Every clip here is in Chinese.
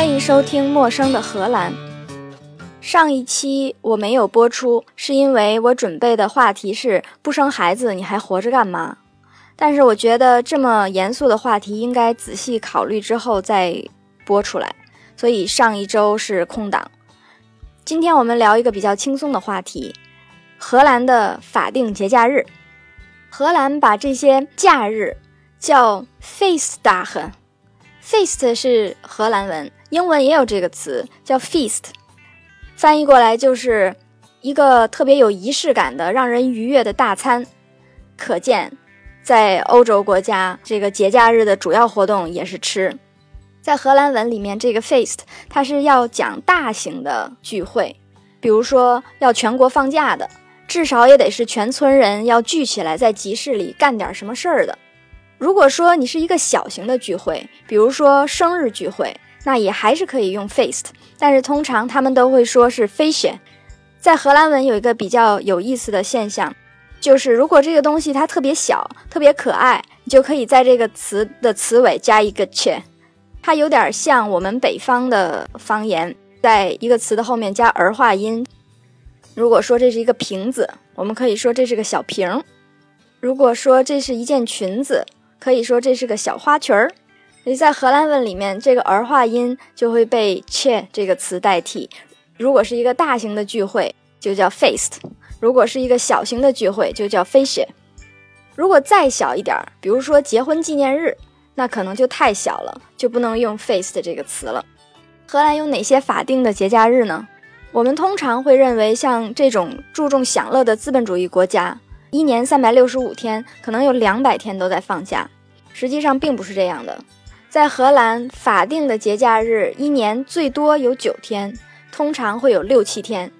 欢迎收听《陌生的荷兰》。上一期我没有播出，是因为我准备的话题是“不生孩子你还活着干嘛”。但是我觉得这么严肃的话题应该仔细考虑之后再播出来，所以上一周是空档。今天我们聊一个比较轻松的话题：荷兰的法定节假日。荷兰把这些假日叫 “feestdag”，“feest” 是荷兰文，英文也有这个词叫 feast，翻译过来就是一个特别有仪式感的、让人愉悦的大餐。可见，在欧洲国家，这个节假日的主要活动也是吃。在荷兰文里面，这个 feast 它是要讲大型的聚会，比如说要全国放假的，至少也得是全村人要聚起来在集市里干点什么事儿的。如果说你是一个小型的聚会，比如说生日聚会，那也还是可以用 feast，但是通常他们都会说是 fish。在荷兰文有一个比较有意思的现象，就是如果这个东西它特别小、特别可爱，你就可以在这个词的词尾加一个 che，它有点像我们北方的方言，在一个词的后面加儿化音。如果说这是一个瓶子，我们可以说这是个小瓶儿；如果说这是一件裙子，可以说这是个小花裙儿，所以在荷兰文里面，这个儿化音就会被 che 这个词代替。如果是一个大型的聚会，就叫 feast；如果是一个小型的聚会，就叫 feestje。如果再小一点儿，比如说结婚纪念日，那可能就太小了，就不能用 feast 这个词了。荷兰有哪些法定的节假日呢？我们通常会认为，像这种注重享乐的资本主义国家。一年三百六十五天，可能有两百天都在放假。实际上并不是这样的，在荷兰法定的节假日一年最多有九天，通常会有六七天。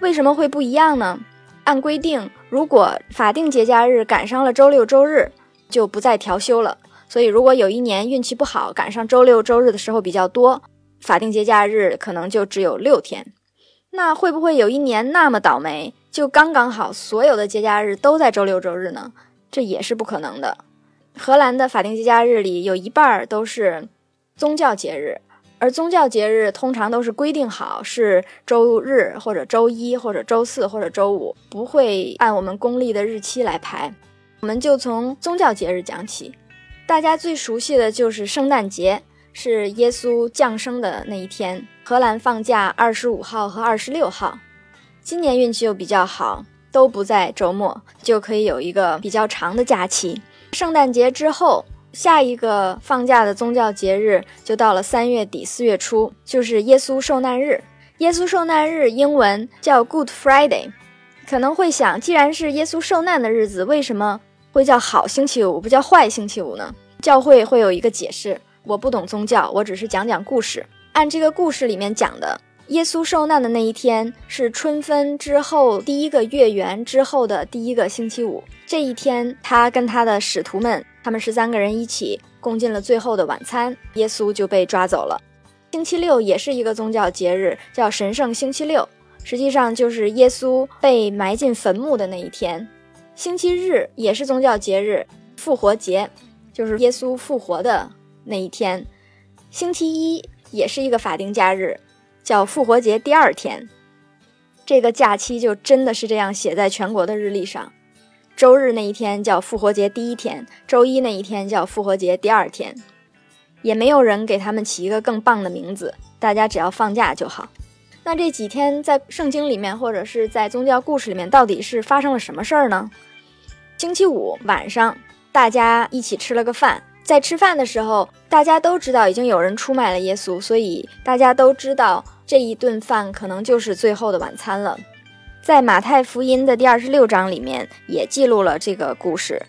为什么会不一样呢？按规定，如果法定节假日赶上了周六周日，就不再调休了。所以，如果有一年运气不好，赶上周六周日的时候比较多，法定节假日可能就只有六天。那会不会有一年那么倒霉？就刚刚好，所有的节假日都在周六周日呢，这也是不可能的。荷兰的法定节假日里有一半都是宗教节日，而宗教节日通常都是规定好是周日或者周一或者周四或者周五，不会按我们公历的日期来排。我们就从宗教节日讲起，大家最熟悉的就是圣诞节，是耶稣降生的那一天。荷兰放假二十五号和二十六号。今年运气又比较好，都不在周末，就可以有一个比较长的假期。圣诞节之后，下一个放假的宗教节日就到了三月底四月初，就是耶稣受难日。耶稣受难日英文叫 Good Friday。可能会想，既然是耶稣受难的日子，为什么会叫好星期五，不叫坏星期五呢？教会会有一个解释。我不懂宗教，我只是讲讲故事。按这个故事里面讲的。耶稣受难的那一天是春分之后第一个月圆之后的第一个星期五。这一天，他跟他的使徒们，他们十三个人一起共进了最后的晚餐。耶稣就被抓走了。星期六也是一个宗教节日，叫神圣星期六，实际上就是耶稣被埋进坟墓的那一天。星期日也是宗教节日，复活节，就是耶稣复活的那一天。星期一也是一个法定假日。叫复活节第二天，这个假期就真的是这样写在全国的日历上。周日那一天叫复活节第一天，周一那一天叫复活节第二天，也没有人给他们起一个更棒的名字，大家只要放假就好。那这几天在圣经里面或者是在宗教故事里面，到底是发生了什么事儿呢？星期五晚上，大家一起吃了个饭。在吃饭的时候，大家都知道已经有人出卖了耶稣，所以大家都知道这一顿饭可能就是最后的晚餐了。在马太福音的第二十六章里面也记录了这个故事。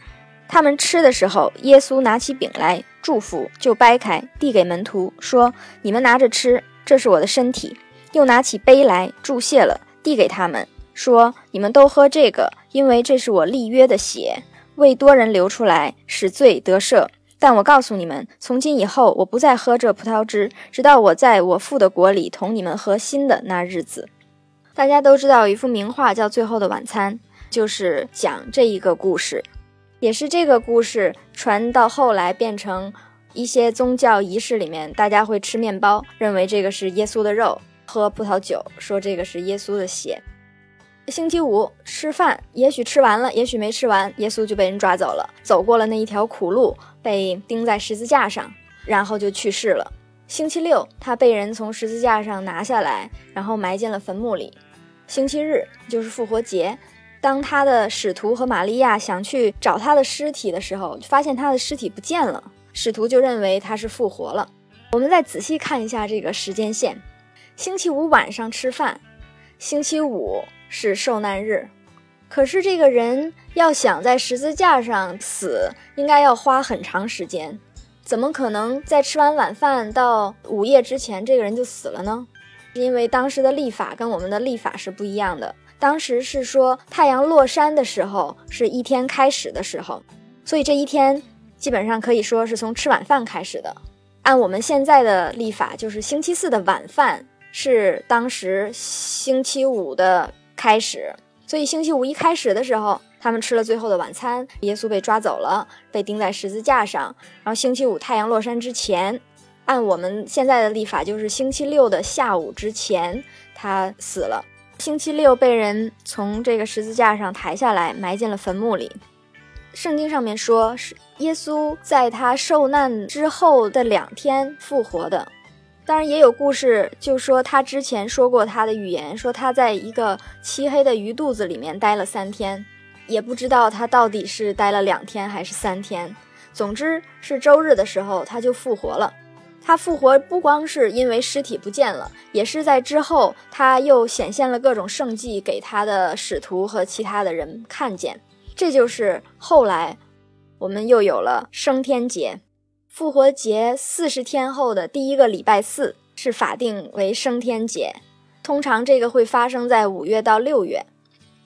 他们吃的时候，耶稣拿起饼来祝福，就掰开递给门徒，说：“你们拿着吃，这是我的身体。”又拿起杯来祝谢了，递给他们，说：“你们都喝这个，因为这是我立约的血，为多人流出来，使罪得赦。”但我告诉你们，从今以后，我不再喝这葡萄汁，直到我在我父的国里同你们喝新的那日子。大家都知道有一幅名画叫《最后的晚餐》，就是讲这一个故事，也是这个故事传到后来变成一些宗教仪式里面，大家会吃面包，认为这个是耶稣的肉；喝葡萄酒，说这个是耶稣的血。星期五吃饭，也许吃完了，也许没吃完，耶稣就被人抓走了，走过了那一条苦路，被钉在十字架上，然后就去世了。星期六，他被人从十字架上拿下来，然后埋进了坟墓里。星期日就是复活节，当他的使徒和玛利亚想去找他的尸体的时候，发现他的尸体不见了。使徒就认为他是复活了。我们再仔细看一下这个时间线：星期五晚上吃饭，星期五是受难日。可是这个人要想在十字架上死，应该要花很长时间。怎么可能在吃完晚饭到午夜之前，这个人就死了呢？因为当时的历法跟我们的历法是不一样的。当时是说太阳落山的时候是一天开始的时候，所以这一天基本上可以说是从吃晚饭开始的。按我们现在的历法，就是星期四的晚饭是当时星期五的开始，所以星期五一开始的时候。他们吃了最后的晚餐，耶稣被抓走了，被钉在十字架上。然后星期五太阳落山之前，按我们现在的历法，就是星期六的下午之前，他死了。星期六被人从这个十字架上抬下来，埋进了坟墓里。圣经上面说是耶稣在他受难之后的两天复活的，当然也有故事就说他之前说过他的预言，说他在一个漆黑的鱼肚子里面待了三天。也不知道他到底是待了两天还是三天，总之是周日的时候他就复活了。他复活不光是因为尸体不见了，也是在之后他又显现了各种圣迹给他的使徒和其他的人看见。这就是后来我们又有了升天节，复活节四十天后的第一个礼拜四是法定为升天节，通常这个会发生在五月到六月。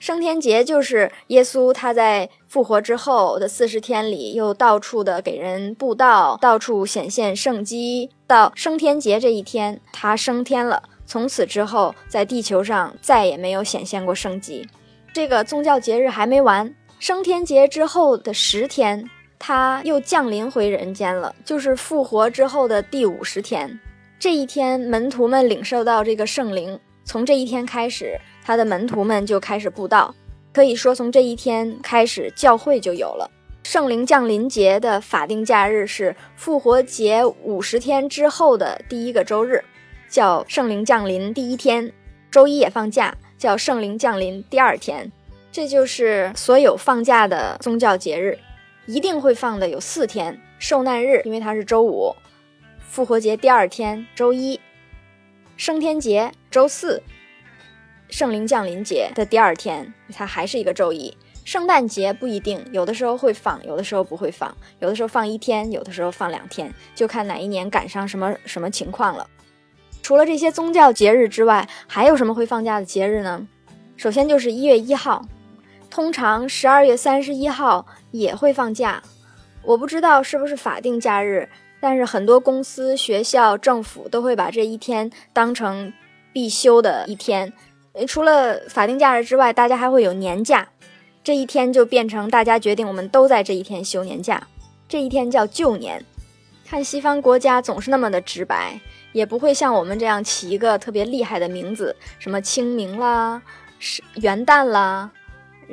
升天节就是耶稣他在复活之后的四十天里，又到处的给人布道，到处显现圣迹。到升天节这一天，他升天了。从此之后，在地球上再也没有显现过圣迹。这个宗教节日还没完，升天节之后的十天，他又降临回人间了，就是复活之后的第五十天。这一天，门徒们领受到这个圣灵，从这一天开始。他的门徒们就开始布道，可以说从这一天开始，教会就有了圣灵降临节的法定假日是复活节五十天之后的第一个周日，叫圣灵降临第一天。周一也放假，叫圣灵降临第二天。这就是所有放假的宗教节日，一定会放的有四天：受难日，因为它是周五；复活节第二天，周一；升天节，周四。圣灵降临节的第二天，它还是一个周一。圣诞节不一定，有的时候会放，有的时候不会放，有的时候放一天，有的时候放两天，就看哪一年赶上什么什么情况了。除了这些宗教节日之外，还有什么会放假的节日呢？首先就是一月一号，通常十二月三十一号也会放假。我不知道是不是法定假日，但是很多公司、学校、政府都会把这一天当成必修的一天。除了法定假日之外，大家还会有年假，这一天就变成大家决定我们都在这一天休年假，这一天叫旧年。看西方国家总是那么的直白，也不会像我们这样起一个特别厉害的名字，什么清明啦、是元旦啦，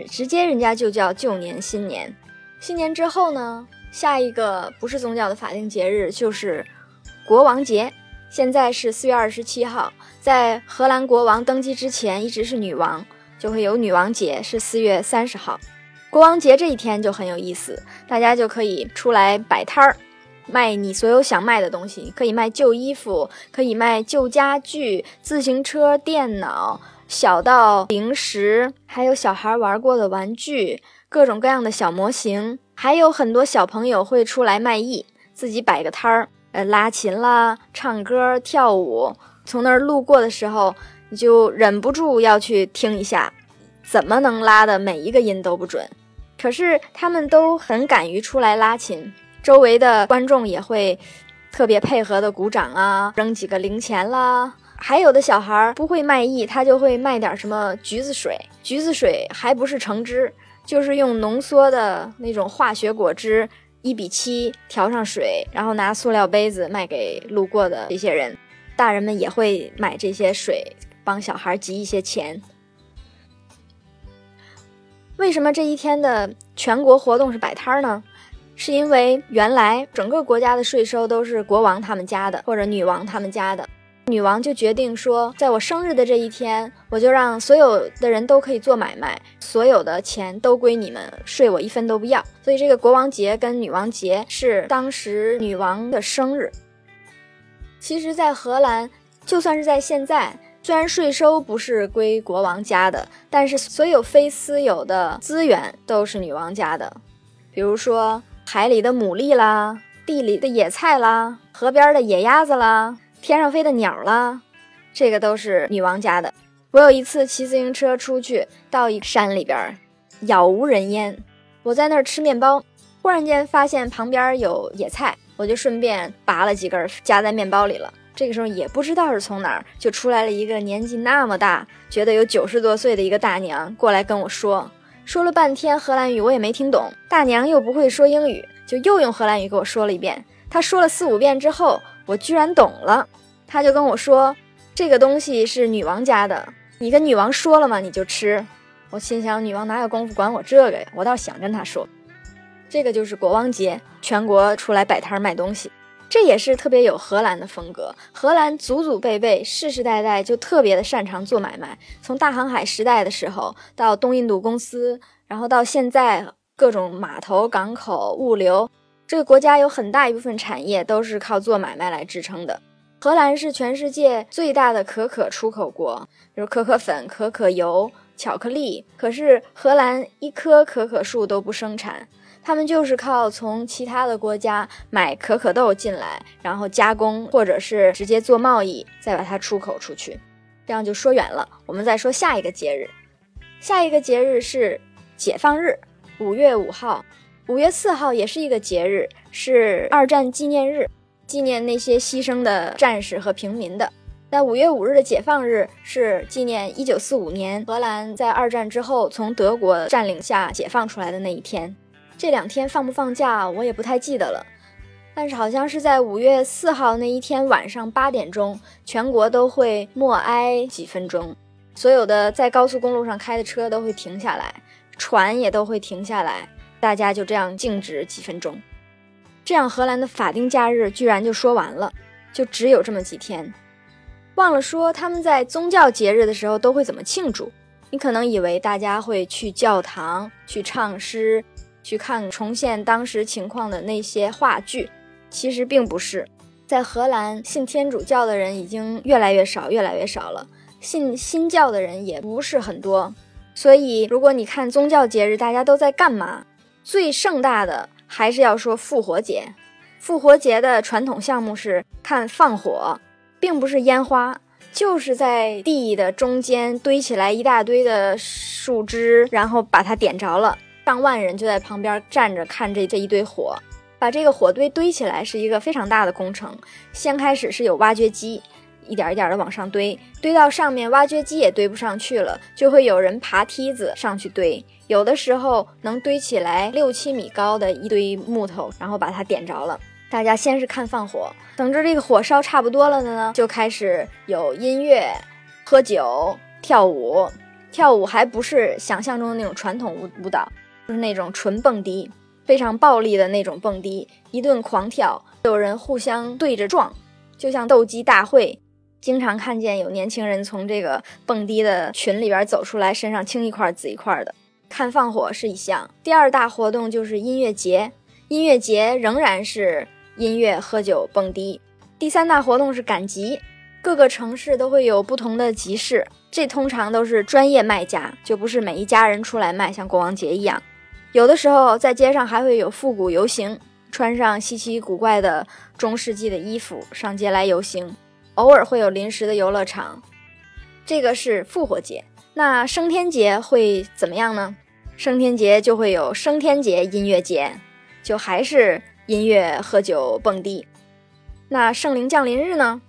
直接人家就叫旧年、新年。新年之后呢，下一个不是宗教的法定节日就是国王节。现在是四月二十七号，在荷兰国王登基之前，一直是女王，就会有女王节，是四月三十号。国王节这一天就很有意思，大家就可以出来摆摊儿，卖你所有想卖的东西，可以卖旧衣服，可以卖旧家具、自行车、电脑，小到零食，还有小孩玩过的玩具，各种各样的小模型，还有很多小朋友会出来卖艺，自己摆个摊儿。呃，拉琴啦，唱歌、跳舞，从那儿路过的时候，你就忍不住要去听一下，怎么能拉的每一个音都不准？可是他们都很敢于出来拉琴，周围的观众也会特别配合的鼓掌啊，扔几个零钱啦。还有的小孩不会卖艺，他就会卖点什么橘子水，橘子水还不是橙汁，就是用浓缩的那种化学果汁。一比七调上水，然后拿塑料杯子卖给路过的这些人。大人们也会买这些水，帮小孩集一些钱。为什么这一天的全国活动是摆摊呢？是因为原来整个国家的税收都是国王他们家的，或者女王他们家的。女王就决定说，在我生日的这一天，我就让所有的人都可以做买卖，所有的钱都归你们，税我一分都不要。所以这个国王节跟女王节是当时女王的生日。其实，在荷兰，就算是在现在，虽然税收不是归国王家的，但是所有非私有的资源都是女王家的，比如说海里的牡蛎啦，地里的野菜啦，河边的野鸭子啦。天上飞的鸟啦，这个都是女王家的。我有一次骑自行车出去，到一山里边，杳无人烟。我在那儿吃面包，忽然间发现旁边有野菜，我就顺便拔了几根夹在面包里了。这个时候也不知道是从哪儿就出来了一个年纪那么大，觉得有九十多岁的一个大娘过来跟我说，说了半天荷兰语我也没听懂，大娘又不会说英语，就又用荷兰语给我说了一遍。她说了四五遍之后。我居然懂了，他就跟我说，这个东西是女王家的，你跟女王说了吗？你就吃。我心想，女王哪有功夫管我这个呀？我倒想跟她说，这个就是国王节，全国出来摆摊卖东西，这也是特别有荷兰的风格。荷兰祖祖辈辈、世世代代就特别的擅长做买卖，从大航海时代的时候到东印度公司，然后到现在各种码头、港口、物流。这个国家有很大一部分产业都是靠做买卖来支撑的。荷兰是全世界最大的可可出口国，比如可可粉、可可油、巧克力。可是荷兰一棵可可树都不生产，他们就是靠从其他的国家买可可豆进来，然后加工，或者是直接做贸易，再把它出口出去。这样就说远了，我们再说下一个节日。下一个节日是解放日，五月五号。五月四号也是一个节日，是二战纪念日，纪念那些牺牲的战士和平民的。那五月五日的解放日是纪念一九四五年荷兰在二战之后从德国占领下解放出来的那一天。这两天放不放假我也不太记得了，但是好像是在五月四号那一天晚上八点钟，全国都会默哀几分钟，所有的在高速公路上开的车都会停下来，船也都会停下来。大家就这样静止几分钟，这样荷兰的法定假日居然就说完了，就只有这么几天。忘了说他们在宗教节日的时候都会怎么庆祝？你可能以为大家会去教堂去唱诗，去看重现当时情况的那些话剧，其实并不是。在荷兰，信天主教的人已经越来越少，越来越少了，信新教的人也不是很多。所以，如果你看宗教节日，大家都在干嘛？最盛大的还是要说复活节。复活节的传统项目是看放火，并不是烟花，就是在地的中间堆起来一大堆的树枝，然后把它点着了。上万人就在旁边站着看这这一堆火，把这个火堆堆起来是一个非常大的工程。先开始是有挖掘机。一点一点的往上堆，堆到上面，挖掘机也堆不上去了，就会有人爬梯子上去堆。有的时候能堆起来六七米高的一堆木头，然后把它点着了。大家先是看放火，等着这个火烧差不多了的呢，就开始有音乐、喝酒、跳舞。跳舞还不是想象中的那种传统舞舞蹈，就是那种纯蹦迪，非常暴力的那种蹦迪，一顿狂跳，有人互相对着撞，就像斗鸡大会。经常看见有年轻人从这个蹦迪的群里边走出来，身上青一块紫一块的。看放火是一项，第二大活动就是音乐节。音乐节仍然是音乐、喝酒、蹦迪。第三大活动是赶集，各个城市都会有不同的集市，这通常都是专业卖家，就不是每一家人出来卖，像国王节一样。有的时候在街上还会有复古游行，穿上稀奇古怪的中世纪的衣服上街来游行。偶尔会有临时的游乐场，这个是复活节。那升天节会怎么样呢？升天节就会有升天节音乐节，就还是音乐、喝酒、蹦迪。那圣灵降临日呢？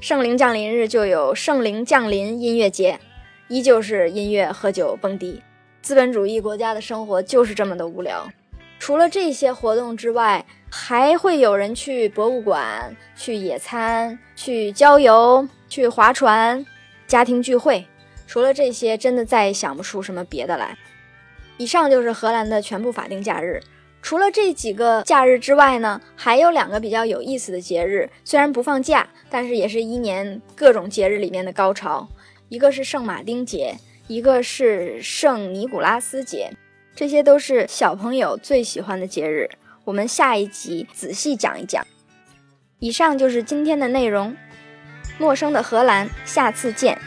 圣灵降临日就有圣灵降临音乐节，依旧是音乐、喝酒、蹦迪。资本主义国家的生活就是这么的无聊。除了这些活动之外，还会有人去博物馆、去野餐、去郊游、去划船、家庭聚会。除了这些，真的再也想不出什么别的来。以上就是荷兰的全部法定假日。除了这几个假日之外呢，还有两个比较有意思的节日，虽然不放假，但是也是一年各种节日里面的高潮。一个是圣马丁节，一个是圣尼古拉斯节，这些都是小朋友最喜欢的节日。我们下一集仔细讲一讲。以上就是今天的内容。陌生的荷兰，下次见。